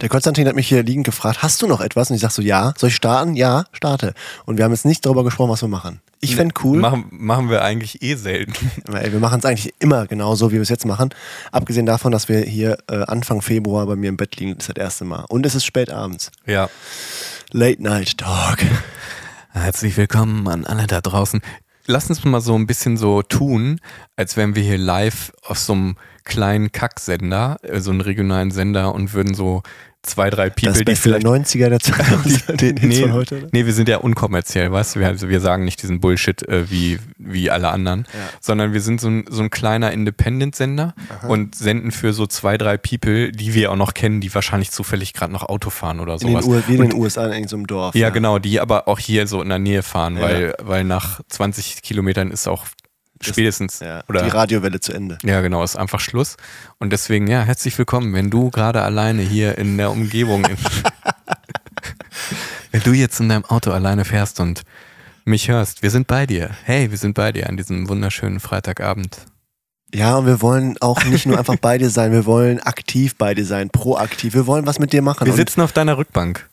Der Konstantin hat mich hier liegend gefragt, hast du noch etwas? Und ich sag so, ja. Soll ich starten? Ja, starte. Und wir haben jetzt nicht darüber gesprochen, was wir machen. Ich fände cool. Machen, machen wir eigentlich eh selten. Ey, wir machen es eigentlich immer genauso, wie wir es jetzt machen. Abgesehen davon, dass wir hier äh, Anfang Februar bei mir im Bett liegen, das ist das erste Mal. Und es ist spät abends. Ja. Late Night Talk. Herzlich willkommen an alle da draußen. Lass uns mal so ein bisschen so tun, als wären wir hier live auf so einem kleinen Kacksender, äh, so einen regionalen Sender und würden so zwei, drei People, das die Beste der vielleicht 90er, der 2000er, den Hits nee, von heute. Oder? nee, wir sind ja unkommerziell, weißt du? Wir, also wir sagen nicht diesen Bullshit äh, wie, wie alle anderen, Ja. sondern wir sind so ein, so ein kleiner Independent-Sender und senden für so zwei, drei People, die wir auch noch kennen, die wahrscheinlich zufällig gerade noch Auto fahren oder In den, sowas. Wie in den USA in irgendeinem Dorf. ja, genau, die aber auch hier so in der Nähe fahren, Ja. weil, weil nach 20 Kilometern ist auch spätestens Ja, oder die Radiowelle zu Ende. ja, genau, ist einfach Schluss. Und deswegen, ja, herzlich willkommen, wenn du gerade alleine hier in der Umgebung, in, wenn du jetzt in deinem Auto alleine fährst und mich hörst, wir sind bei dir. Hey, wir sind bei dir an diesem wunderschönen Freitagabend. Ja, und wir wollen auch nicht nur einfach bei dir sein, wir wollen aktiv bei dir sein, proaktiv. Wir wollen was mit dir machen. Wir sitzen auf deiner Rückbank.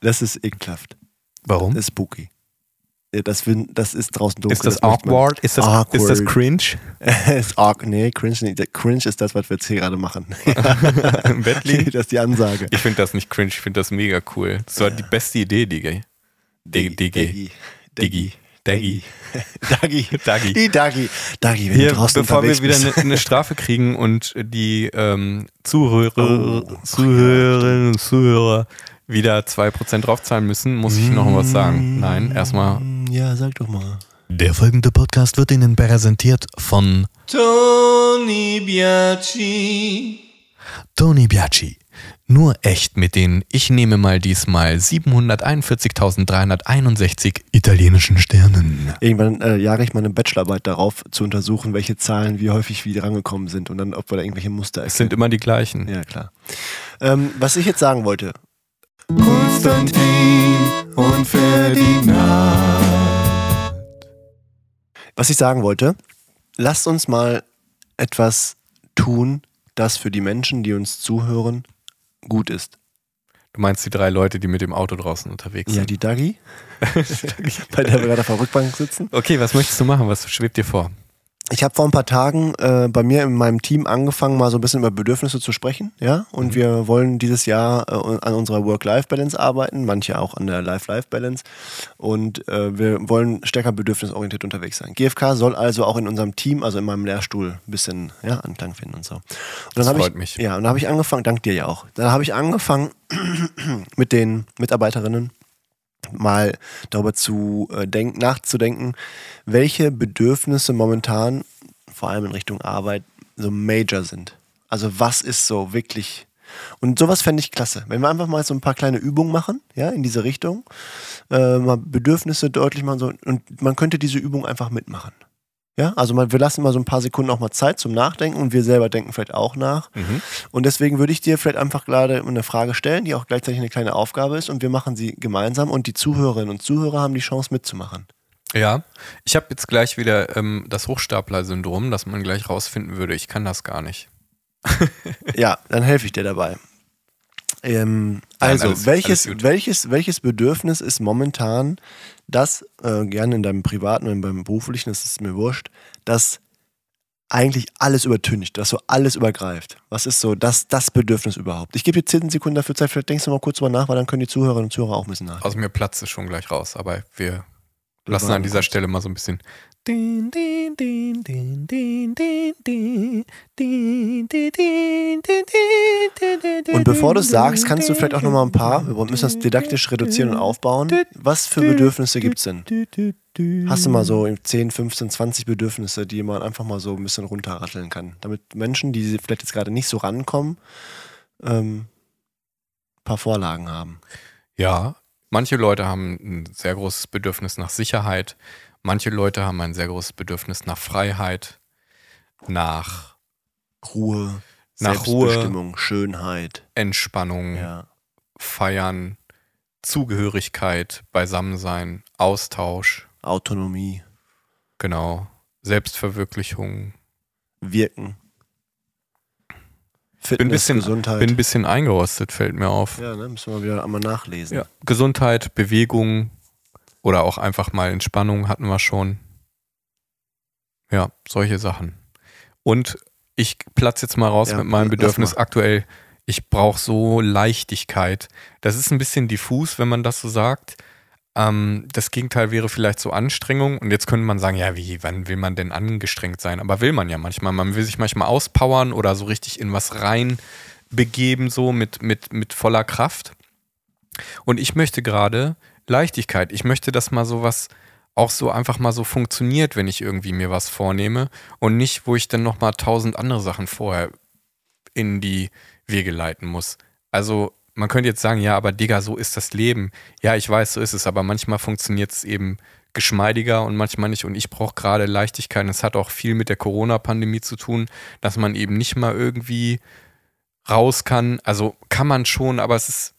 das ist ekelhaft. Warum? Das ist spooky. Ja, das, das ist draußen dunkel. Ist das, man- awkward? Ist das, Awkward. ist das cringe? ist awk nee, cringe nicht. Cringe ist das, was wir jetzt hier gerade machen. Im Bett liegen? das ist die Ansage. Ich finde das nicht cringe, ich finde das mega cool. Das war die beste Idee, Digi. Digi. Digi. Digi. Dagi. Dagi. Dagi. Die Dagi. Dagi, wenn Hier, du draußen bevor wir wieder eine, eine Strafe kriegen und die ähm, Zuhörer, Oh, Zuhörerinnen und Zuhörer wieder 2% draufzahlen müssen, muss ich noch was sagen. Nein, erstmal. Ja, sag doch mal. Der folgende Podcast wird Ihnen präsentiert von Tony Biaci. Tony Biaggi. Nur echt mit den, ich nehme mal diesmal 741.361 italienischen Sternen. Irgendwann äh, jage ich mal eine Bachelorarbeit darauf, zu untersuchen, welche Zahlen wie häufig wie rangekommen sind und dann, ob wir da irgendwelche Muster Es sind immer die gleichen. Ja, klar. Ähm, was ich jetzt sagen wollte, Konstantin und Ferdinand. Was ich sagen wollte, lasst uns mal etwas tun, das für die Menschen, die uns zuhören, gut ist. Du meinst die drei Leute, die mit dem Auto draußen unterwegs Ja, sind? die Dagi, bei der wir gerade auf der Rückbank sitzen. Okay, was möchtest du machen? Was schwebt dir vor? Ich habe vor ein paar Tagen äh, bei mir in meinem Team angefangen, mal so ein bisschen über Bedürfnisse zu sprechen, ja. Und wir wollen dieses Jahr äh, an unserer Work-Life-Balance arbeiten, manche auch an der Life-Life-Balance. Und äh, wir wollen stärker bedürfnisorientiert unterwegs sein. GFK soll also auch in unserem Team, also in meinem Lehrstuhl, ein bisschen ja, Anklang finden und so. Und dann Das freut ich, mich. Ja, und dann habe ich angefangen, dank dir ja auch. Dann habe ich angefangen mit den Mitarbeiterinnen mal darüber zu äh, denken, nachzudenken, welche Bedürfnisse momentan, vor allem in Richtung Arbeit, so major sind. Also was ist so wirklich. Und sowas fände ich klasse. Wenn wir einfach mal so ein paar kleine Übungen machen, ja, in diese Richtung, äh, mal Bedürfnisse deutlich machen so, und man könnte diese Übung einfach mitmachen. Ja, also mal, wir lassen mal so ein paar Sekunden auch mal Zeit zum Nachdenken und wir selber denken vielleicht auch nach. Und deswegen würde ich dir vielleicht einfach gerade eine Frage stellen, die auch gleichzeitig eine kleine Aufgabe ist und wir machen sie gemeinsam und die Zuhörerinnen und Zuhörer haben die Chance mitzumachen. Ja, ich habe jetzt gleich wieder ähm, das Hochstapler-Syndrom, dass man gleich rausfinden würde, ich kann das gar nicht. Ja, dann helfe ich dir dabei. Ähm, Nein, also, alles- welches, alles welches, welches Bedürfnis ist momentan das, äh, gerne in deinem privaten oder beim beruflichen, das ist mir wurscht, das eigentlich alles übertüncht, das so alles übergreift? Was ist so das, das Bedürfnis überhaupt? Ich gebe dir 10 Sekunden dafür Zeit, vielleicht denkst du mal kurz drüber nach, weil dann können die Zuhörerinnen und Zuhörer auch ein bisschen nach. Aus mir platzt es schon gleich raus, aber wir lassen an dieser. Stelle mal so ein bisschen. Und bevor du es sagst, kannst du vielleicht auch nochmal ein paar, wir müssen das didaktisch reduzieren und aufbauen. Was für Bedürfnisse gibt es denn? Hast du mal so 10, 15, 20 Bedürfnisse, die man einfach mal so ein bisschen runterratteln kann? Damit Menschen, die vielleicht jetzt gerade nicht so rankommen, ähm, ein paar Vorlagen haben. Ja, manche Leute haben ein sehr großes Bedürfnis nach Sicherheit. Manche Leute haben ein sehr großes Bedürfnis nach Freiheit, nach Ruhe, Nach Ruhe. Schönheit. Entspannung, Ja. Feiern, Zugehörigkeit, Beisammensein, Austausch, Autonomie, genau, Selbstverwirklichung, Wirken, Fitness, Bin ein bisschen, Gesundheit. bin ein bisschen eingerostet, fällt mir auf. ja, ne? Müssen wir wieder einmal nachlesen. Ja. Gesundheit, Bewegung oder auch einfach mal Entspannung hatten wir schon. Ja, solche Sachen. Und ich platze jetzt mal raus Ja, mit meinem Bedürfnis aktuell. Ich brauche so Leichtigkeit. Das ist ein bisschen diffus, wenn man das so sagt. Ähm, das Gegenteil wäre vielleicht so Anstrengung. Und jetzt könnte man sagen, ja, wie, wann will man denn angestrengt sein? Aber will man ja manchmal. Man will sich manchmal auspowern oder so richtig in was rein begeben, so mit, mit, mit voller Kraft. Und ich möchte gerade Leichtigkeit. Ich möchte, dass mal sowas auch so einfach mal so funktioniert, wenn ich irgendwie mir was vornehme und nicht, wo ich dann noch mal tausend andere Sachen vorher in die Wege leiten muss. Also man könnte jetzt sagen, ja, aber Digga, so ist das Leben. Ja, ich weiß, so ist es, aber manchmal funktioniert es eben geschmeidiger und manchmal nicht. Und ich brauche gerade Leichtigkeit. Es hat auch viel mit der Corona-Pandemie zu tun, dass man eben nicht mal irgendwie raus kann. Also kann man schon, aber es ist,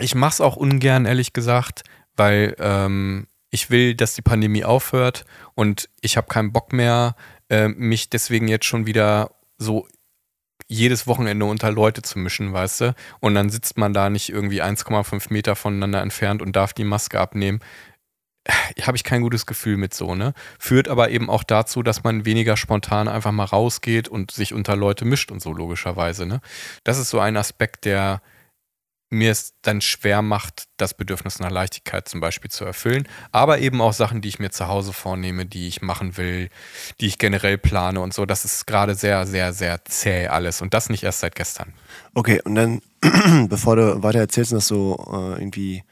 ich mache es auch ungern, ehrlich gesagt, weil ähm, ich will, dass die Pandemie aufhört und ich habe keinen Bock mehr, äh, mich deswegen jetzt schon wieder so jedes Wochenende unter Leute zu mischen, weißt du? Und dann sitzt man da nicht irgendwie 1,5 Meter voneinander entfernt und darf die Maske abnehmen. Habe ich kein gutes Gefühl mit so, ne? Führt aber eben auch dazu, dass man weniger spontan einfach mal rausgeht und sich unter Leute mischt und so, logischerweise, ne? Das ist so ein Aspekt, der mir es dann schwer macht, das Bedürfnis nach Leichtigkeit zum Beispiel zu erfüllen. Aber eben auch Sachen, die ich mir zu Hause vornehme, die ich machen will, die ich generell plane und so. Das ist gerade sehr, sehr, sehr zäh alles. Und das nicht erst seit gestern. Okay, und dann, bevor du weiter erzählst und das so äh, irgendwie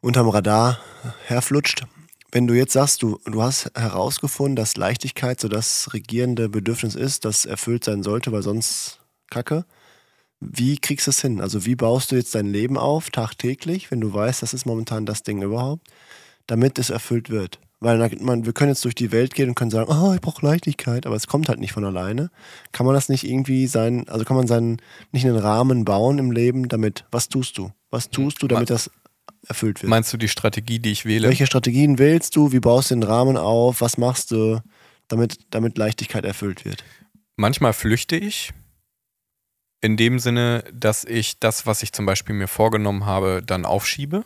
unterm Radar herflutscht, wenn du jetzt sagst, du, du hast herausgefunden, dass Leichtigkeit so das regierende Bedürfnis ist, das erfüllt sein sollte, weil sonst Kacke. Wie kriegst du es hin? Also wie baust du jetzt dein Leben auf, tagtäglich, wenn du weißt, das ist momentan das Ding überhaupt, damit es erfüllt wird? Weil man, wir können jetzt durch die Welt gehen und können sagen, oh, ich brauche Leichtigkeit, aber es kommt halt nicht von alleine. Kann man das nicht irgendwie sein, also kann man seinen, nicht einen Rahmen bauen im Leben, damit, was tust du? Was tust du, damit das erfüllt wird? Meinst du die Strategie, die ich wähle? Welche Strategien wählst du? Wie baust du den Rahmen auf? Was machst du, damit, damit Leichtigkeit erfüllt wird? Manchmal flüchte ich. In dem Sinne, dass ich das, was ich zum Beispiel mir vorgenommen habe, dann aufschiebe.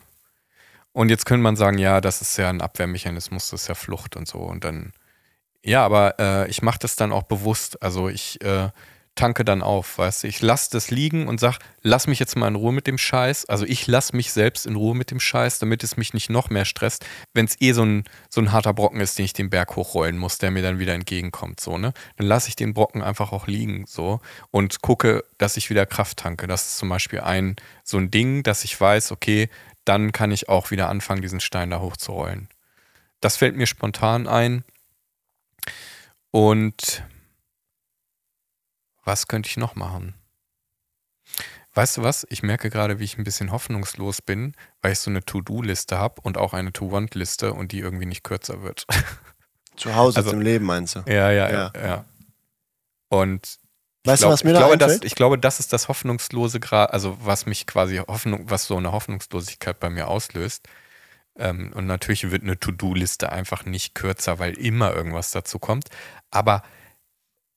Und jetzt könnte man sagen, ja, das ist ja ein Abwehrmechanismus, das ist ja Flucht und so. Und dann, ja, aber äh, ich mache das dann auch bewusst. Also ich äh, tanke dann auf, weißt du. Ich lasse das liegen und sag, lass mich jetzt mal in Ruhe mit dem Scheiß. Also ich lasse mich selbst in Ruhe mit dem Scheiß, damit es mich nicht noch mehr stresst, wenn es eh so ein, so ein harter Brocken ist, den ich den Berg hochrollen muss, der mir dann wieder entgegenkommt, so, ne? Dann lasse ich den Brocken einfach auch liegen, so, und gucke, dass ich wieder Kraft tanke. Das ist zum Beispiel ein, so ein Ding, dass ich weiß, okay, dann kann ich auch wieder anfangen, diesen Stein da hochzurollen. Das fällt mir spontan ein. Und was könnte ich noch machen? Weißt du was? Ich merke gerade, wie ich ein bisschen hoffnungslos bin, weil ich so eine To-Do-Liste habe und auch eine To-Want-Liste und die irgendwie nicht kürzer wird. Zu Hause Also- im Leben, meinst du? ja, ja, ja, Ja. ja. Und Weißt glaub, du, was mir ich da glaube, das, ich glaube, das ist das Hoffnungslose gerade, also was mich quasi Hoffnung, was so eine Hoffnungslosigkeit bei mir auslöst. Ähm, und natürlich wird eine To-Do-Liste einfach nicht kürzer, weil immer irgendwas dazu kommt. Aber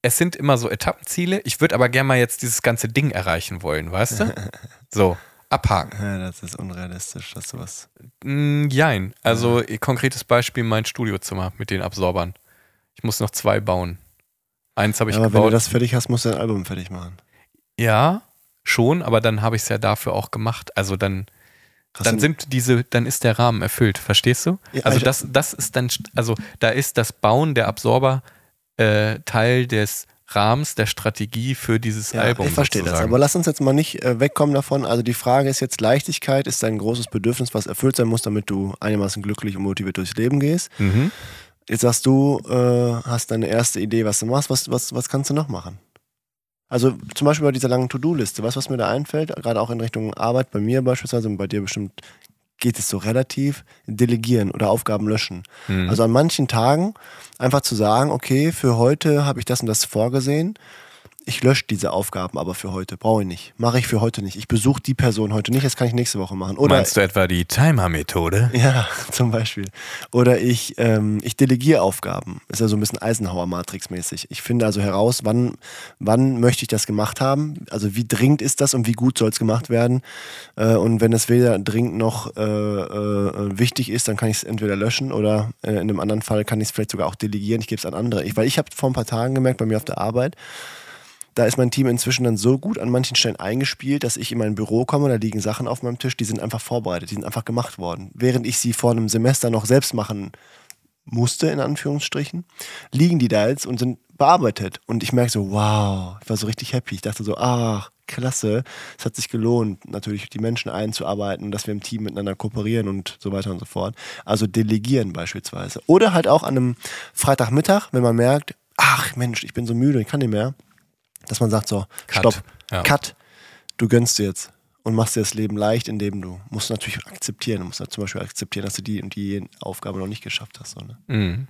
es sind immer so Etappenziele. Ich würde aber gerne mal jetzt dieses ganze Ding erreichen wollen, weißt du? So, abhaken. Ja, das ist unrealistisch, dass du was. Mm, Jein. Also konkretes Beispiel, mein Studiozimmer mit den Absorbern. Ich muss noch zwei bauen. Eins habe ich aber wenn du gebaut. das fertig hast, musst du dein Album fertig machen. Ja, schon, aber dann habe ich es ja dafür auch gemacht. Also dann, Hast dann sind diese, dann ist der Rahmen erfüllt, verstehst du? Ja, also ich- das, das ist dann, also da ist das Bauen der Absorber äh, Teil des Rahmens der Strategie für dieses Ja, Album. ich verstehe das. sozusagen. Aber lass uns jetzt mal nicht äh, wegkommen davon. Also die Frage ist jetzt, Leichtigkeit ist ein großes Bedürfnis, was erfüllt sein muss, damit du einigermaßen glücklich und motiviert durchs Leben gehst. Mhm. Jetzt sagst du, äh, hast deine erste Idee, was du machst. Was, was, was kannst du noch machen? Also zum Beispiel bei dieser langen To-Do-Liste. Du, was mir da einfällt? Gerade auch in Richtung Arbeit, bei mir beispielsweise und bei dir bestimmt geht es so relativ, delegieren oder Aufgaben löschen. Mhm. Also an manchen Tagen einfach zu sagen, okay, für heute habe ich das und das vorgesehen ich lösche diese Aufgaben aber für heute, brauche ich nicht. Mache ich für heute nicht. Ich besuche die Person heute nicht, das kann ich nächste Woche machen. Oder Meinst du etwa die Timer-Methode? ja, zum Beispiel. Oder ich, ähm, ich delegiere Aufgaben. Ist ja so ein bisschen Eisenhower-Matrix-mäßig. Ich finde also heraus, wann, wann möchte ich das gemacht haben? Also wie dringend ist das und wie gut soll es gemacht werden? Äh, und wenn es weder dringend noch äh, äh, wichtig ist, dann kann ich es entweder löschen oder äh, in einem anderen Fall kann ich es vielleicht sogar auch delegieren. Ich gebe es an andere. Ich, weil ich habe vor ein paar Tagen gemerkt, bei mir auf der Arbeit, da ist mein Team inzwischen dann so gut an manchen Stellen eingespielt, dass ich in mein Büro komme, da liegen Sachen auf meinem Tisch, die sind einfach vorbereitet, die sind einfach gemacht worden. Während ich sie vor einem Semester noch selbst machen musste, in Anführungsstrichen, liegen die da jetzt und sind bearbeitet. Und ich merke so, wow, ich war so richtig happy. Ich dachte so, ach, klasse, es hat sich gelohnt, natürlich die Menschen einzuarbeiten, dass wir im Team miteinander kooperieren und so weiter und so fort. Also delegieren beispielsweise. Oder halt auch an einem Freitagmittag, wenn man merkt, ach Mensch, ich bin so müde, ich kann nicht mehr dass man sagt so, Cut. stopp, Ja. cut, du gönnst dir jetzt und machst dir das Leben leicht, indem du musst natürlich akzeptieren, du musst halt zum Beispiel akzeptieren, dass du die und die Aufgabe noch nicht geschafft hast. So, ne? Mhm.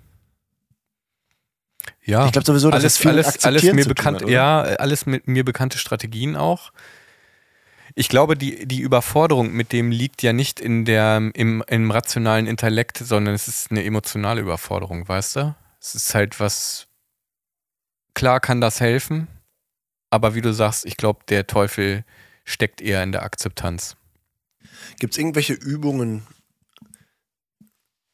Ja, Ich glaube sowieso, dass alles, es viel alles, alles mir bekannt, hat, ja, alles mit mir bekannte Strategien auch. Ich glaube, die, die Überforderung mit dem liegt ja nicht in der, im, im rationalen Intellekt, sondern es ist eine emotionale Überforderung, weißt du? Es ist halt was, klar kann das helfen, aber wie du sagst, ich glaube, der Teufel steckt eher in der Akzeptanz. Gibt es irgendwelche Übungen,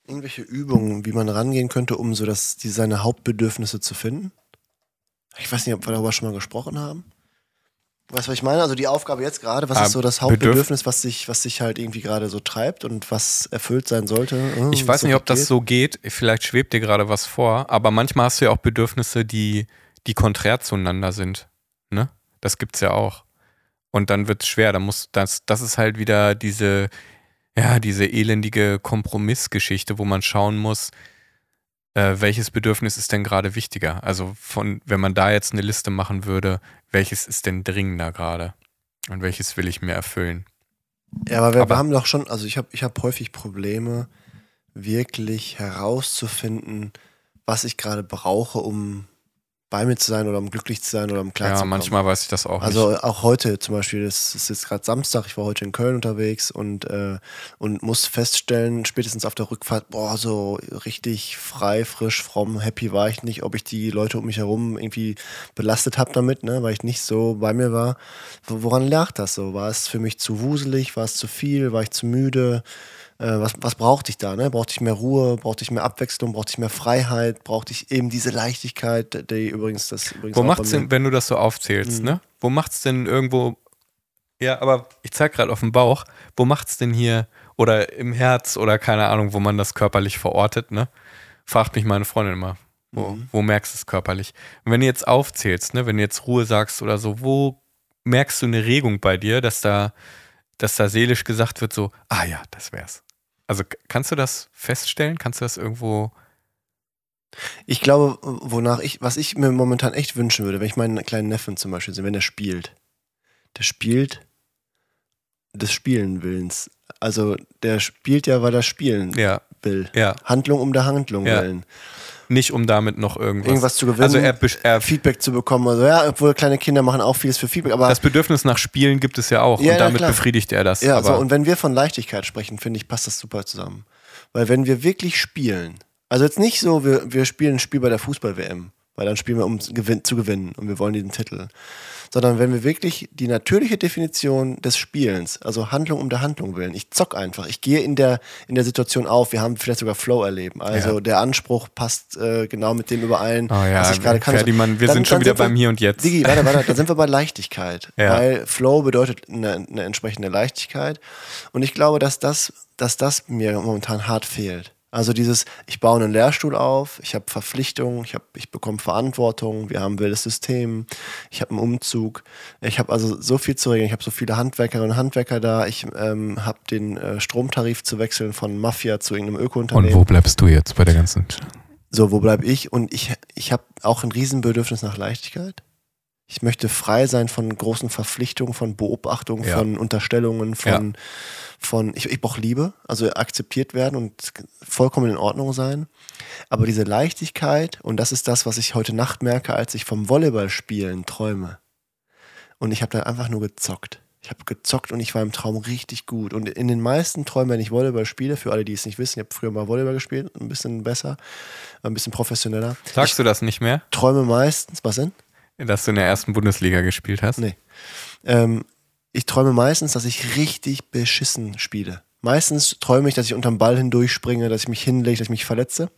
irgendwelche Übungen, wie man rangehen könnte, um so das, die, seine Hauptbedürfnisse zu finden? Ich weiß nicht, ob wir darüber schon mal gesprochen haben. Weißt du, was ich meine? Also die Aufgabe jetzt gerade, was Ah, ist so das Bedürf- Hauptbedürfnis, was sich, was sich halt irgendwie gerade so treibt und was erfüllt sein sollte? Hm, Ich weiß nicht, ob das geht? so geht. Vielleicht schwebt dir gerade was vor, aber manchmal hast du ja auch Bedürfnisse, die, die konträr zueinander sind. Ne? Das gibt's ja auch. Und dann wird's schwer. Da muss, das, das ist halt wieder diese, ja, diese elendige Kompromissgeschichte, wo man schauen muss, äh, welches Bedürfnis ist denn gerade wichtiger? Also von, wenn man da jetzt eine Liste machen würde, welches ist denn dringender gerade? Und welches will ich mir erfüllen? Ja, aber wir, Aber- haben doch schon, also ich habe ich hab häufig Probleme, wirklich herauszufinden, was ich gerade brauche, um bei mir zu sein oder um glücklich zu sein oder um klar Ja, zu kommen. manchmal weiß ich das auch Also nicht. auch heute zum Beispiel, es ist jetzt gerade Samstag, ich war heute in Köln unterwegs und, äh, und muss feststellen, spätestens auf der Rückfahrt, boah, so richtig frei, frisch, fromm, happy war ich nicht, ob ich die Leute um mich herum irgendwie belastet habe damit, ne, weil ich nicht so bei mir war. Wo- Woran lag das so? War es für mich zu wuselig? War es zu viel? War ich zu müde? Äh, was, was brauchte ich da? Ne? Brauchte ich mehr Ruhe? Brauchte ich mehr Abwechslung? Brauchte ich mehr Freiheit? Brauchte ich eben diese Leichtigkeit, die übrigens das übrigens Wo macht's mir- denn, wenn du das so aufzählst, Mhm. ne? Wo macht's denn irgendwo, ja, aber ich zeig gerade auf dem Bauch, wo macht's denn hier oder im Herz oder keine Ahnung, wo man das körperlich verortet, ne? Fragt mich meine Freundin immer, wo, Mhm. wo merkst du es körperlich? Und wenn du jetzt aufzählst, ne, wenn du jetzt Ruhe sagst oder so, wo merkst du eine Regung bei dir, dass da, dass da seelisch gesagt wird, so, ah ja, das wär's. Also kannst du das feststellen? Kannst du das irgendwo Ich glaube, wonach ich, was ich mir momentan echt wünschen würde, wenn ich meinen kleinen Neffen zum Beispiel sehe, wenn der spielt. Der spielt des Spielen Willens. Also der spielt ja, weil er spielen Ja, will. ja, Handlung um der Handlung Ja. willen. Nicht um damit noch irgendwas. Irgendwas zu gewinnen, Also er, er Feedback zu bekommen. Also ja, obwohl kleine Kinder machen auch vieles für Feedback, aber Das Bedürfnis nach Spielen gibt es ja auch Ja, und ja, damit klar. befriedigt er das. Ja, aber so, und wenn wir von Leichtigkeit sprechen, finde ich, passt das super zusammen. Weil wenn wir wirklich spielen, also jetzt nicht so, wir, wir spielen ein Spiel bei der Fußball-WM, weil dann spielen wir, um zu gewinnen und wir wollen diesen Titel. Sondern wenn wir wirklich die natürliche Definition des Spielens, also Handlung um der Handlung willen, ich zock einfach, ich gehe in der, in der Situation auf, wir haben vielleicht sogar Flow erleben. Also Ja. der Anspruch passt äh, genau mit dem überein, oh ja, was ich gerade kann. Ferdimann, wir Dann- sind schon wieder sind wir- beim Hier und Jetzt. Digi, warte, warte, da sind wir bei Leichtigkeit. Ja. Weil Flow bedeutet eine, eine entsprechende Leichtigkeit. Und ich glaube, dass das, dass das mir momentan hart fehlt. Also dieses, ich baue einen Lehrstuhl auf, ich habe Verpflichtungen, ich, hab, ich bekomme Verantwortung, wir haben ein wildes System, ich habe einen Umzug, ich habe also so viel zu regeln, ich habe so viele Handwerkerinnen und Handwerker da, ich ähm, habe den äh, Stromtarif zu wechseln von Mafia zu irgendeinem und Ökounternehmen. wo bleibst du jetzt bei der ganzen... So, wo bleib ich? Und ich, ich habe auch ein Riesenbedürfnis nach Leichtigkeit. Ich möchte frei sein von großen Verpflichtungen, von Beobachtungen, Ja. von Unterstellungen, von, von ich, ich brauche Liebe, also akzeptiert werden und vollkommen in Ordnung sein. Aber diese Leichtigkeit, und das ist das, was ich heute Nacht merke, als ich vom Volleyballspielen träume. Und ich habe da einfach nur gezockt. Ich habe gezockt und ich war im Traum richtig gut. Und in den meisten Träumen, wenn ich Volleyball spiele, für alle, die es nicht wissen, ich habe früher mal Volleyball gespielt, ein bisschen besser, ein bisschen professioneller. Sagst du das nicht mehr, träume meistens, was denn? Dass du in der ersten Bundesliga gespielt hast? Nee. Ähm, ich träume meistens, dass ich richtig beschissen spiele. Meistens träume ich, dass ich unterm Ball hindurchspringe, dass ich mich hinlege, dass ich mich verletze.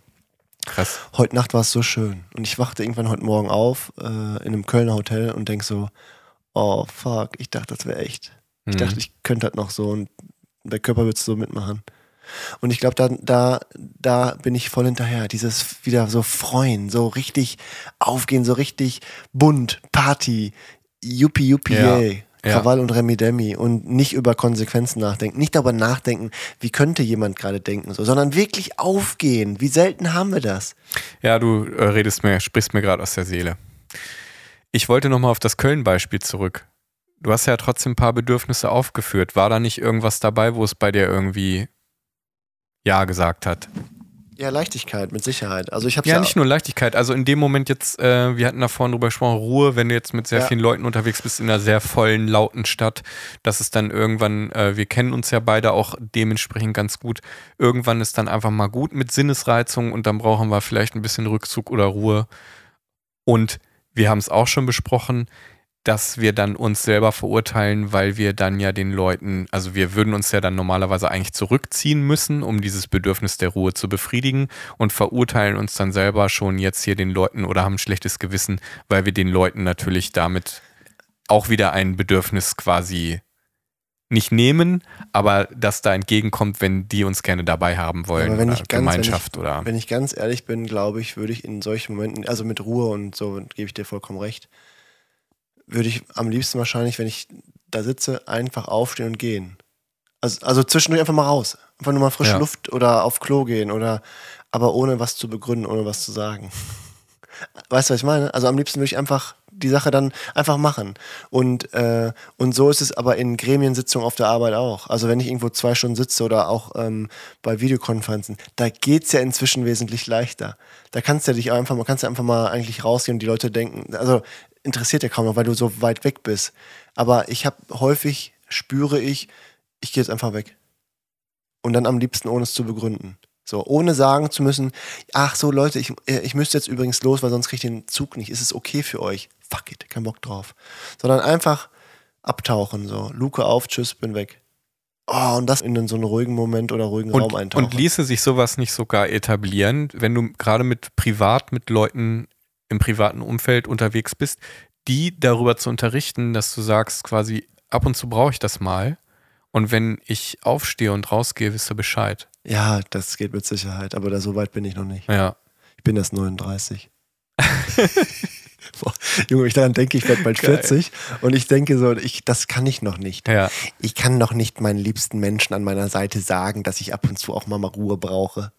Krass. Heute Nacht war es so schön. Und ich wachte irgendwann heute Morgen auf äh, in einem Kölner Hotel und denk so, oh fuck, ich dachte, das wäre echt. Ich Mhm. dachte, ich könnte das noch so und der Körper wird so mitmachen. Und ich glaube, da, da, da bin ich voll hinterher. Dieses wieder so freuen, so richtig aufgehen, so richtig bunt, Party, Yuppie, Yuppie, Ja, yay. ja. Krawall und Remi Demi und nicht über Konsequenzen nachdenken, nicht darüber nachdenken, wie könnte jemand gerade denken, so, sondern wirklich aufgehen. Wie selten haben wir das? Ja, du äh, redest mir, sprichst mir gerade aus der Seele. Ich wollte nochmal auf das Köln-Beispiel zurück. Du hast ja trotzdem ein paar Bedürfnisse aufgeführt. War da nicht irgendwas dabei, wo es bei dir irgendwie Ja gesagt hat? Ja, Leichtigkeit, mit Sicherheit. Also ich habe Ja, nicht nur Leichtigkeit. Also in dem Moment jetzt, äh, wir hatten da vorhin drüber gesprochen, Ruhe, wenn du jetzt mit sehr Ja. vielen Leuten unterwegs bist in einer sehr vollen, lauten Stadt, dass es dann irgendwann, äh, wir kennen uns ja beide auch dementsprechend ganz gut, irgendwann ist dann einfach mal gut mit Sinnesreizung und dann brauchen wir vielleicht ein bisschen Rückzug oder Ruhe. Und wir haben es auch schon besprochen, dass wir dann uns selber verurteilen, weil wir dann ja den Leuten, also wir würden uns ja dann normalerweise eigentlich zurückziehen müssen, um dieses Bedürfnis der Ruhe zu befriedigen und verurteilen uns dann selber schon jetzt hier den Leuten oder haben ein schlechtes Gewissen, weil wir den Leuten natürlich damit auch wieder ein Bedürfnis quasi nicht nehmen, aber das da entgegenkommt, wenn die uns gerne dabei haben wollen. Wenn oder ich ganz- Gemeinschaft oder. Wenn ich ganz ehrlich bin, glaube ich, würde ich in solchen Momenten, also mit Ruhe und so, gebe ich dir vollkommen recht, würde ich am liebsten wahrscheinlich, wenn ich da sitze, einfach aufstehen und gehen. Also, also zwischendurch einfach mal raus. Einfach nur mal frische Ja. Luft oder auf Klo gehen oder aber ohne was zu begründen, ohne was zu sagen. Weißt du, was ich meine? Also am liebsten würde ich einfach die Sache dann einfach machen. Und, äh, und so ist es aber in Gremiensitzungen auf der Arbeit auch. Also wenn ich irgendwo zwei Stunden sitze oder auch ähm, bei Videokonferenzen, da geht's ja inzwischen wesentlich leichter. Da kannst du ja dich einfach mal, kannst du einfach mal eigentlich rausgehen und die Leute denken, also interessiert ja kaum noch, weil du so weit weg bist. Aber ich habe häufig, spüre ich, ich gehe jetzt einfach weg. Und dann am liebsten, ohne es zu begründen. So, ohne sagen zu müssen, ach so Leute, ich, äh, ich müsste jetzt übrigens los, weil sonst kriege ich den Zug nicht. Ist es okay für euch? Fuck it, kein Bock drauf. Sondern einfach abtauchen, so. Luke auf, tschüss, bin weg. Oh, und das in so einen ruhigen Moment oder ruhigen Raum Und, eintauchen. und ließe sich sowas nicht sogar etablieren, wenn du gerade mit privat, mit Leuten im privaten Umfeld unterwegs bist, die darüber zu unterrichten, dass du sagst, quasi ab und zu brauche ich das mal. Und wenn ich aufstehe und rausgehe, wisst ihr Bescheid. ja, das geht mit Sicherheit, aber da so weit bin ich noch nicht. Ja. Ich bin erst 39. Boah, Junge, ich daran denke, ich werde bald Geil. 40 und ich denke so, ich, das kann ich noch nicht. Ja. Ich kann noch nicht meinen liebsten Menschen an meiner Seite sagen, dass ich ab und zu auch mal, mal Ruhe brauche.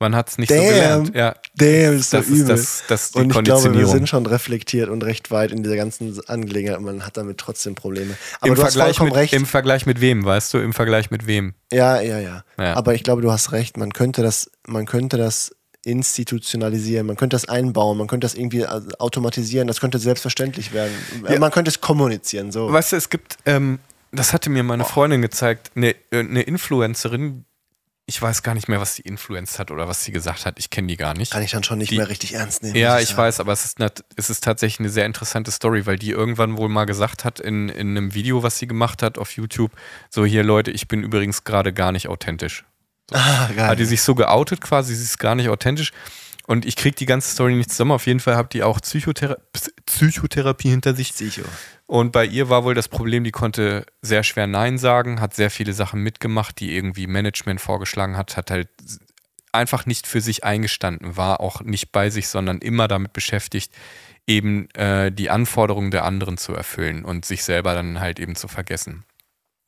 Man hat es nicht so Damn. gelernt. Ja. Damn, ist so Das übel. ist, das, das und ich glaube, wir sind schon reflektiert und recht weit in dieser ganzen Angelegenheit. Man hat damit trotzdem Probleme. Aber Im du hast Vergleich, vollkommen mit, recht. Im Vergleich mit wem, weißt du? Im Vergleich mit wem? ja, ja, ja, Ja. Aber ich glaube, du hast recht. Man könnte das, man könnte das institutionalisieren, man könnte das einbauen, man könnte das irgendwie äh, automatisieren, das könnte selbstverständlich werden. Ja. Man könnte es kommunizieren. So. Weißt du, es gibt, ähm, das hatte mir meine Freundin gezeigt, eine, äh, eine Influencerin, ich weiß gar nicht mehr, was sie influenced hat oder was sie gesagt hat, ich kenne die gar nicht. Kann ich dann schon nicht Die- mehr richtig ernst nehmen. Ja, ich sagen. weiß, aber es ist, nat- es ist tatsächlich eine sehr interessante Story, weil die irgendwann wohl mal gesagt hat in, in einem Video, was sie gemacht hat auf YouTube, so hier Leute, ich bin übrigens gerade gar nicht authentisch. Ah, geil. Hat die sich so geoutet quasi, sie ist gar nicht authentisch. Und ich krieg die ganze Story nicht zusammen. Auf jeden Fall habt die auch Psychothera Psychotherapie hinter sich. Psycho. Und bei ihr war wohl das Problem, die konnte sehr schwer Nein sagen, hat sehr viele Sachen mitgemacht, die irgendwie Management vorgeschlagen hat, hat halt einfach nicht für sich eingestanden, war auch nicht bei sich, sondern immer damit beschäftigt, eben äh, die Anforderungen der anderen zu erfüllen und sich selber dann halt eben zu vergessen.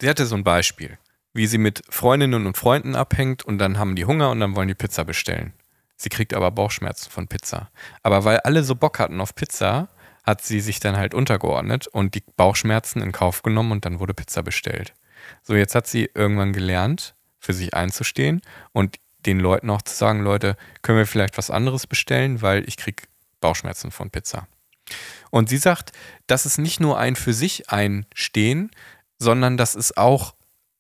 Sie hatte so ein Beispiel, wie sie mit Freundinnen und Freunden abhängt und dann haben die Hunger und dann wollen die Pizza bestellen. Sie kriegt aber Bauchschmerzen von Pizza. Aber weil alle so Bock hatten auf Pizza, hat sie sich dann halt untergeordnet und die Bauchschmerzen in Kauf genommen und dann wurde Pizza bestellt. So, jetzt hat sie irgendwann gelernt, für sich einzustehen und den Leuten auch zu sagen, Leute, können wir vielleicht was anderes bestellen, weil ich kriege Bauchschmerzen von Pizza. Und sie sagt, das ist nicht nur ein für sich einstehen, sondern das ist auch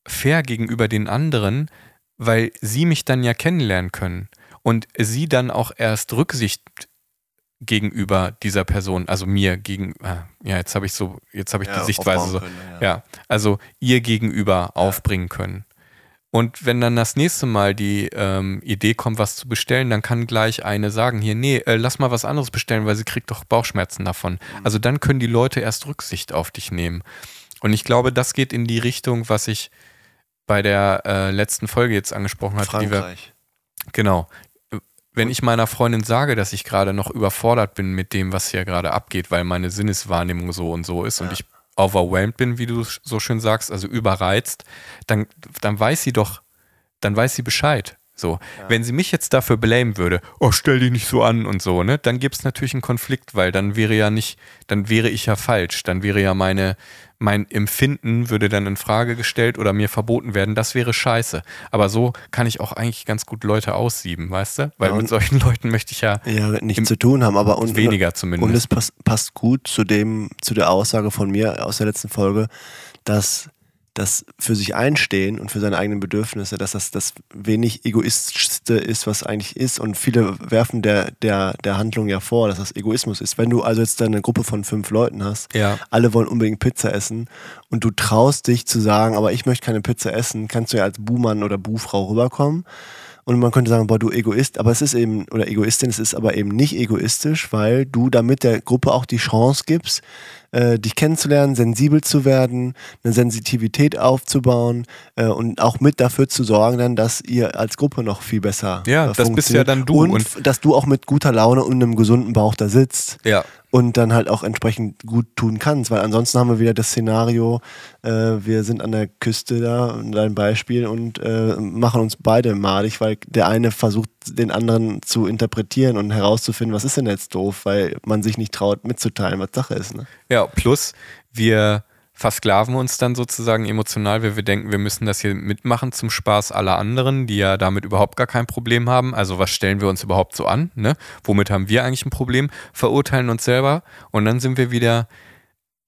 fair gegenüber den anderen, weil sie mich dann ja kennenlernen können und sie dann auch erst Rücksicht gegenüber dieser Person, also mir gegen, äh, ja, jetzt habe ich so, jetzt habe ich Ja, die Sichtweise so, können, ja. ja. also ihr gegenüber aufbringen können. Und wenn dann das nächste Mal die ähm, Idee kommt, was zu bestellen, dann kann gleich eine sagen, hier, nee, äh, lass mal was anderes bestellen, weil sie kriegt doch Bauchschmerzen davon. Mhm. Also dann können die Leute erst Rücksicht auf dich nehmen. Und ich glaube, das geht in die Richtung, was ich bei der äh, letzten Folge jetzt angesprochen hatte, die wir, Frankreich. Genau. Wenn ich meiner Freundin sage, dass ich gerade noch überfordert bin mit dem, was hier gerade abgeht, weil meine Sinneswahrnehmung so und so ist und ich overwhelmed bin, wie du so schön sagst, also überreizt, dann, dann weiß sie doch, dann weiß sie Bescheid. So, wenn sie mich jetzt dafür blamen würde, oh, stell dich nicht so an und so, ne, dann gibt es natürlich einen Konflikt, weil dann wäre ja nicht, dann wäre ich ja falsch, dann wäre ja meine, mein Empfinden würde dann in Frage gestellt oder mir verboten werden, das wäre scheiße. Aber so kann ich auch eigentlich ganz gut Leute aussieben, weißt du? Weil Ja, mit solchen Leuten möchte ich ja Ja, nichts zu tun haben, aber und, weniger zumindest. Und es pass, passt gut zu dem, zu der Aussage von mir aus der letzten Folge, dass das für sich einstehen und für seine eigenen Bedürfnisse, dass das das wenig egoistischste ist, was eigentlich ist. Und viele werfen der, der, der Handlung ja vor, dass das Egoismus ist. Wenn du also jetzt eine Gruppe von fünf Leuten hast, Ja. alle wollen unbedingt Pizza essen und du traust dich zu sagen, aber ich möchte keine Pizza essen, kannst du ja als Buhmann oder Buhfrau rüberkommen. Und man könnte sagen, boah, du Egoist, aber es ist eben, oder Egoistin, es ist aber eben nicht egoistisch, weil du damit der Gruppe auch die Chance gibst, äh, dich kennenzulernen, sensibel zu werden, eine Sensitivität aufzubauen äh, und auch mit dafür zu sorgen, dann, dass ihr als Gruppe noch viel besser Ja, äh, das bist ja dann du Und, und- dass du auch mit guter Laune und einem gesunden Bauch da sitzt Ja. und dann halt auch entsprechend gut tun kannst, weil ansonsten haben wir wieder das Szenario, äh, wir sind an der Küste da, dein Beispiel, und äh, machen uns beide madig, weil der eine versucht, den anderen zu interpretieren und herauszufinden, was ist denn jetzt doof, weil man sich nicht traut mitzuteilen, was Sache ist. Ne? Ja, plus wir versklaven uns dann sozusagen emotional, weil wir denken, wir müssen das hier mitmachen zum Spaß aller anderen, die ja damit überhaupt gar kein Problem haben. Also was stellen wir uns überhaupt so an? Ne? Womit haben wir eigentlich ein Problem? Verurteilen uns selber und dann sind wir wieder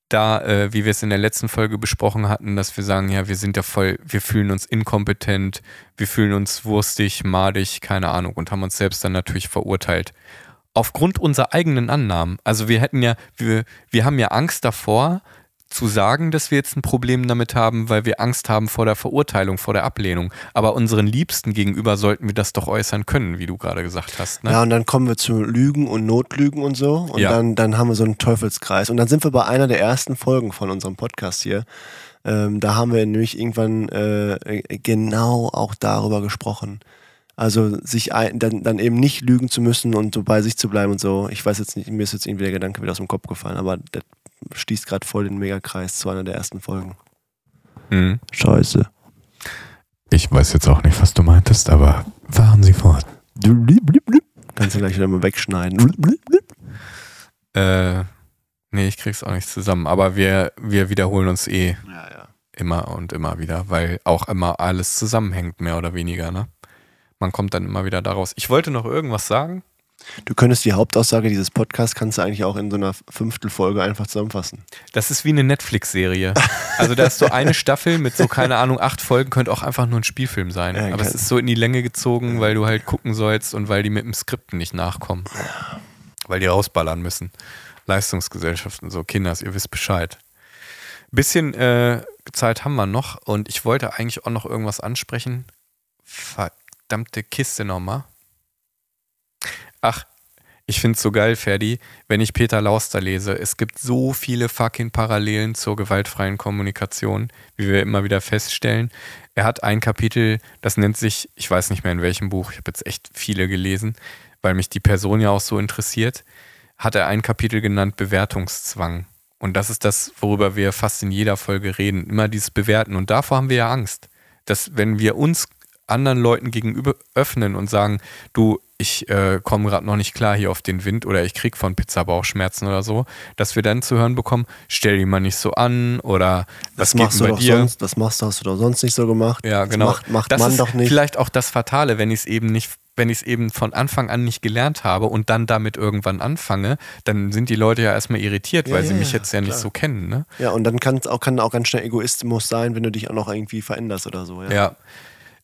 da, äh, wie wir es in der letzten Folge besprochen hatten, dass wir sagen, ja, wir sind ja voll, wir fühlen uns inkompetent, wir fühlen uns wurstig, madig, keine Ahnung und haben uns selbst dann natürlich verurteilt. Aufgrund unserer eigenen Annahmen. Also wir hätten ja, wir, wir haben ja Angst davor, zu sagen, dass wir jetzt ein Problem damit haben, weil wir Angst haben vor der Verurteilung, vor der Ablehnung. Aber unseren Liebsten gegenüber sollten wir das doch äußern können, wie du gerade gesagt hast. Ne? Ja, und dann kommen wir zu Lügen und Notlügen und so. Und Ja. dann, dann haben wir so einen Teufelskreis. Und dann sind wir bei einer der ersten Folgen von unserem Podcast hier. Ähm, da haben wir nämlich irgendwann äh, genau auch darüber gesprochen. Also sich ein, dann, dann eben nicht lügen zu müssen und so bei sich zu bleiben und so. Ich weiß jetzt nicht, mir ist jetzt irgendwie der Gedanke wieder aus dem Kopf gefallen, aber das stieß gerade voll den Megakreis zu einer der ersten Folgen. Mhm. Scheiße. Ich weiß jetzt auch nicht, was du meintest, aber fahren Sie fort. Kannst du gleich wieder mal wegschneiden. Äh, nee, ich krieg's auch nicht zusammen. Aber wir, wir wiederholen uns eh Ja, ja. immer und immer wieder, weil auch immer alles zusammenhängt, mehr oder weniger, ne? Man kommt dann immer wieder daraus. Ich wollte noch irgendwas sagen. Du könntest die Hauptaussage dieses Podcasts kannst du eigentlich auch in so einer Fünftelfolge einfach zusammenfassen. Das ist wie eine Netflix-Serie. Also da ist so eine Staffel mit so, keine Ahnung, acht Folgen, könnte auch einfach nur ein Spielfilm sein. Ja, Aber es ist so in die Länge gezogen, weil du halt gucken sollst und weil die mit dem Skripten nicht nachkommen. Weil die rausballern müssen. Leistungsgesellschaften, so Kinders, ihr wisst Bescheid. Bisschen äh, Zeit haben wir noch und ich wollte eigentlich auch noch irgendwas ansprechen. Verdammte Kiste nochmal. Ach, ich find's so geil, Ferdi, wenn ich Peter Lauster lese. Es gibt so viele fucking Parallelen zur gewaltfreien Kommunikation, wie wir immer wieder feststellen. Er hat ein Kapitel, das nennt sich, ich weiß nicht mehr in welchem Buch, ich habe jetzt echt viele gelesen, weil mich die Person ja auch so interessiert, hat er ein Kapitel genannt Bewertungszwang. Und das ist das, worüber wir fast in jeder Folge reden. Immer dieses Bewerten. Und davor haben wir ja Angst, dass wenn wir uns anderen Leuten gegenüber öffnen und sagen, du, ich äh, komme gerade noch nicht klar hier auf den Wind oder ich krieg von Pizza Bauchschmerzen oder so, dass wir dann zu hören bekommen, stell dich mal nicht so an oder was Das machst geht du bei doch dir? sonst, das machst du, hast du doch sonst nicht so gemacht. Ja, Das genau. macht, macht das man ist doch nicht. vielleicht auch das Fatale, wenn ich es eben nicht, wenn ich es eben von Anfang an nicht gelernt habe und dann damit irgendwann anfange, dann sind die Leute ja erstmal irritiert, Ja, weil sie ja, mich ja, jetzt ja nicht klar. so kennen, ne? Ja, und dann kann's auch, kann auch ganz schnell Egoismus sein, wenn du dich auch noch irgendwie veränderst oder so. Ja. Ja.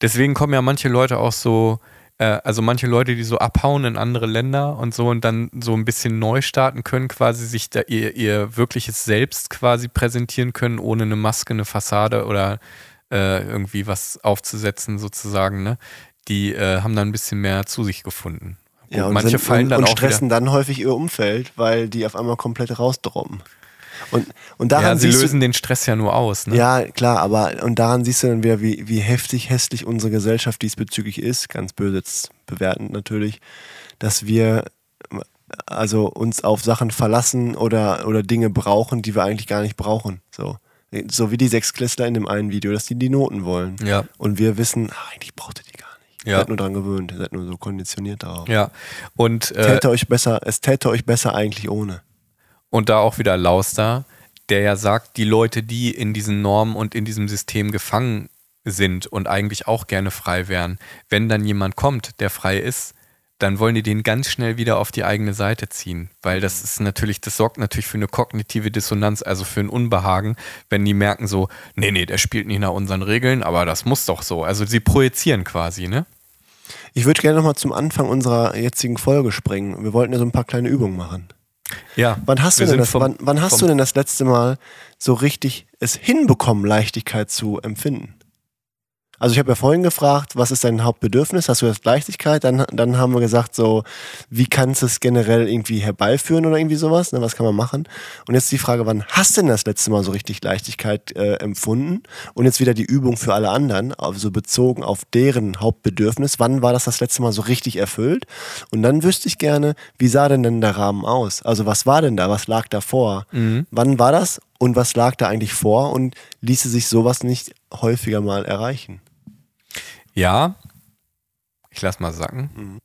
Deswegen kommen ja manche Leute auch so, äh, also manche Leute, die so abhauen in andere Länder und so und dann so ein bisschen neu starten können, quasi sich da ihr, ihr wirkliches Selbst quasi präsentieren können, ohne eine Maske, eine Fassade oder äh, irgendwie was aufzusetzen sozusagen, ne? Die äh, haben dann ein bisschen mehr zu sich gefunden. Ja, und manche sind, fallen und, dann und auch stressen dann häufig ihr Umfeld, weil die auf einmal komplett rausdroppen. Und, und daran Ja, sie lösen den Stress ja nur aus, du, ne? ja klar, aber und daran siehst du dann wieder, wie, wie heftig hässlich unsere Gesellschaft diesbezüglich ist, ganz böse jetzt bewertend natürlich, dass wir also uns auf Sachen verlassen oder, oder Dinge brauchen, die wir eigentlich gar nicht brauchen. So. So wie die Sechsklässler in dem einen Video, dass die die Noten wollen. Ja. Und wir wissen, ah, eigentlich braucht ihr die gar nicht. Ihr Ja. seid nur dran gewöhnt, ihr seid nur so konditioniert darauf. Ja. Und äh, Täte euch besser, es täte euch besser eigentlich ohne. Und da auch wieder Lauster, der ja sagt, die Leute, die in diesen Normen und in diesem System gefangen sind und eigentlich auch gerne frei wären, wenn dann jemand kommt, der frei ist, dann wollen die den ganz schnell wieder auf die eigene Seite ziehen. Weil das ist natürlich, das sorgt natürlich für eine kognitive Dissonanz, also für ein Unbehagen, wenn die merken so, nee, nee, der spielt nicht nach unseren Regeln, aber das muss doch so. Also sie projizieren quasi, ne? Ich würde gerne nochmal zum Anfang unserer jetzigen Folge springen. Wir wollten ja so ein paar kleine Übungen machen. Ja. Wann hast, du denn, das, vom- wann, wann hast du denn das letzte Mal so richtig es hinbekommen, Leichtigkeit zu empfinden? Also ich habe ja vorhin gefragt, was ist dein Hauptbedürfnis? Hast du das Leichtigkeit? Dann, dann haben wir gesagt, so, wie kannst du es generell irgendwie herbeiführen oder irgendwie sowas? Ne, was kann man machen? Und jetzt die Frage, wann hast du denn das letzte Mal so richtig Leichtigkeit äh, empfunden? Und jetzt wieder die Übung für alle anderen, also bezogen auf deren Hauptbedürfnis. Wann war das das letzte Mal so richtig erfüllt? Und dann wüsste ich gerne, wie sah denn denn der Rahmen aus? Also was war denn da? Was lag da vor? Wann war das? Und was lag da eigentlich vor? Und ließe sich sowas nicht häufiger mal erreichen? Ja. Ich lass mal sacken. Mhm.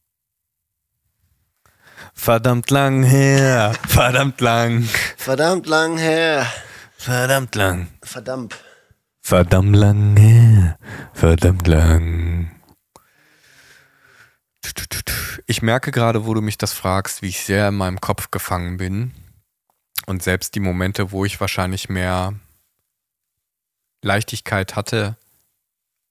Verdammt lang her. Verdammt lang. Verdammt lang her. Verdammt lang. Verdammt. Verdammt lang her. Verdammt lang. Ich merke gerade, wo du mich das fragst, wie ich sehr in meinem Kopf gefangen bin. Und selbst die Momente, wo ich wahrscheinlich mehr Leichtigkeit hatte,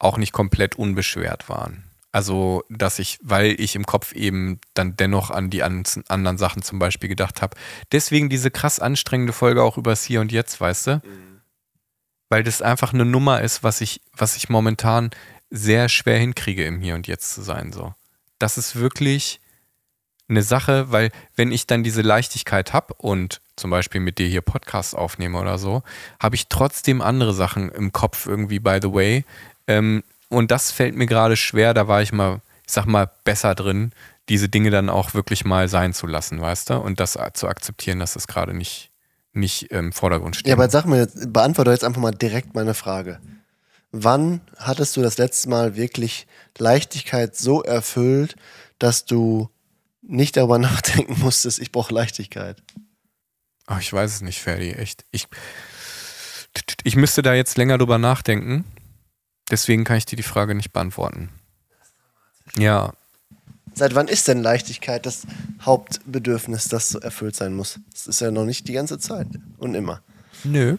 auch nicht komplett unbeschwert waren. Also, dass ich, weil ich im Kopf eben dann dennoch an die an, anderen Sachen zum Beispiel gedacht habe. Deswegen diese krass anstrengende Folge auch übers Hier und Jetzt, weißt du? Weil das einfach eine Nummer ist, was ich, was ich momentan sehr schwer hinkriege, im Hier und Jetzt zu sein. So. Das ist wirklich eine Sache, weil wenn ich dann diese Leichtigkeit habe und zum Beispiel mit dir hier Podcasts aufnehme oder so, habe ich trotzdem andere Sachen im Kopf irgendwie, by the way. Ähm, und das fällt mir gerade schwer, da war ich mal, ich sag mal, besser drin, diese Dinge dann auch wirklich mal sein zu lassen, weißt du? Und das zu akzeptieren, dass das gerade nicht, nicht im Vordergrund steht. Ja, aber sag mir, beantworte jetzt einfach mal direkt meine Frage. Wann hattest du das letzte Mal wirklich Leichtigkeit so erfüllt, dass du nicht darüber nachdenken musstest, ich brauche Leichtigkeit? Ach, ich weiß es nicht, Ferdi, echt. Ich, ich müsste da jetzt länger drüber nachdenken. Deswegen kann ich dir die Frage nicht beantworten. Ja, Seit wann ist denn Leichtigkeit das Hauptbedürfnis, das so erfüllt sein muss? Das ist ja noch nicht die ganze Zeit und immer. nö.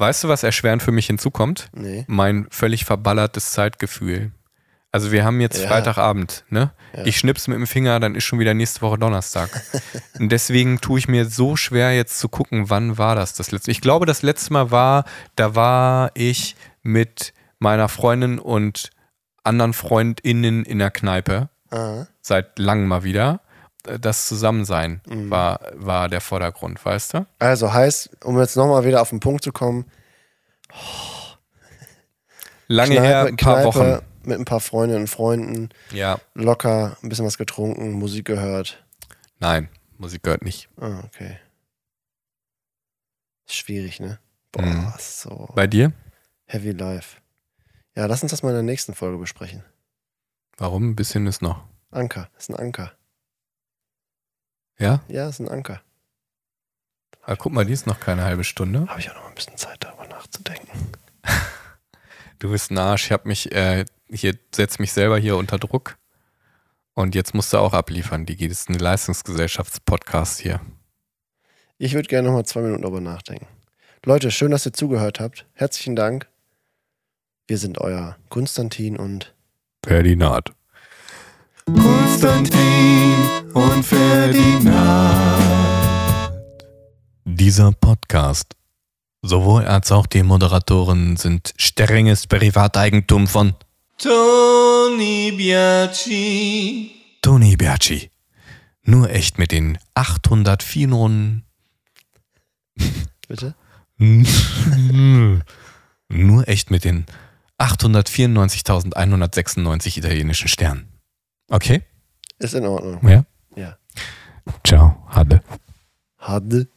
Weißt du, was erschwerend für mich hinzukommt? Nee. Mein völlig verballertes Zeitgefühl. Also wir haben jetzt Ja. Freitagabend, ne? Ja. Ich schnips mit dem Finger, dann ist schon wieder nächste Woche Donnerstag. Und deswegen tue ich mir so schwer jetzt zu gucken, wann war das das letzte. Ich glaube, das letzte Mal war, da war ich mit meiner Freundin und anderen FreundInnen in der Kneipe. Ah. Seit langem mal wieder. Das Zusammensein Mhm. war, war der Vordergrund, weißt du? Also heißt, um jetzt nochmal wieder auf den Punkt zu kommen, Lange her, ein paar Wochen. mit ein paar Freundinnen und Freunden, Ja, locker, ein bisschen was getrunken, Musik gehört. nein, Musik gehört nicht. Ah, okay. Schwierig, ne? Boah, Mhm. so Bei dir? heavy life. Ja, lass uns das mal in der nächsten Folge besprechen. Warum? Ein bisschen ist noch. Anker, ist ein Anker. Ja? Ja, ist ein Anker. Ah, guck mal, die ist noch keine halbe Stunde. Habe ich auch noch ein bisschen Zeit, darüber nachzudenken. Du bist ein Arsch. Ich hab mich, äh, hier, setz mich selber hier unter Druck. Und jetzt musst du auch abliefern. Die geht ist ein Leistungsgesellschaftspodcast hier. Ich würde gerne noch mal zwei Minuten darüber nachdenken. Leute, schön, dass ihr zugehört habt. Herzlichen Dank. Wir sind euer Konstantin und Ferdinand. Konstantin und Ferdinand. Dieser Podcast, sowohl als auch die Moderatoren, sind strenges Privateigentum von Tony Biaci. Tony Biaci. Nur echt mit den 804 bitte. Nur echt mit den 894.196 italienischen Sternen. Okay? Ist in Ordnung. Ja? Ja. Ciao, Hade. Hadde.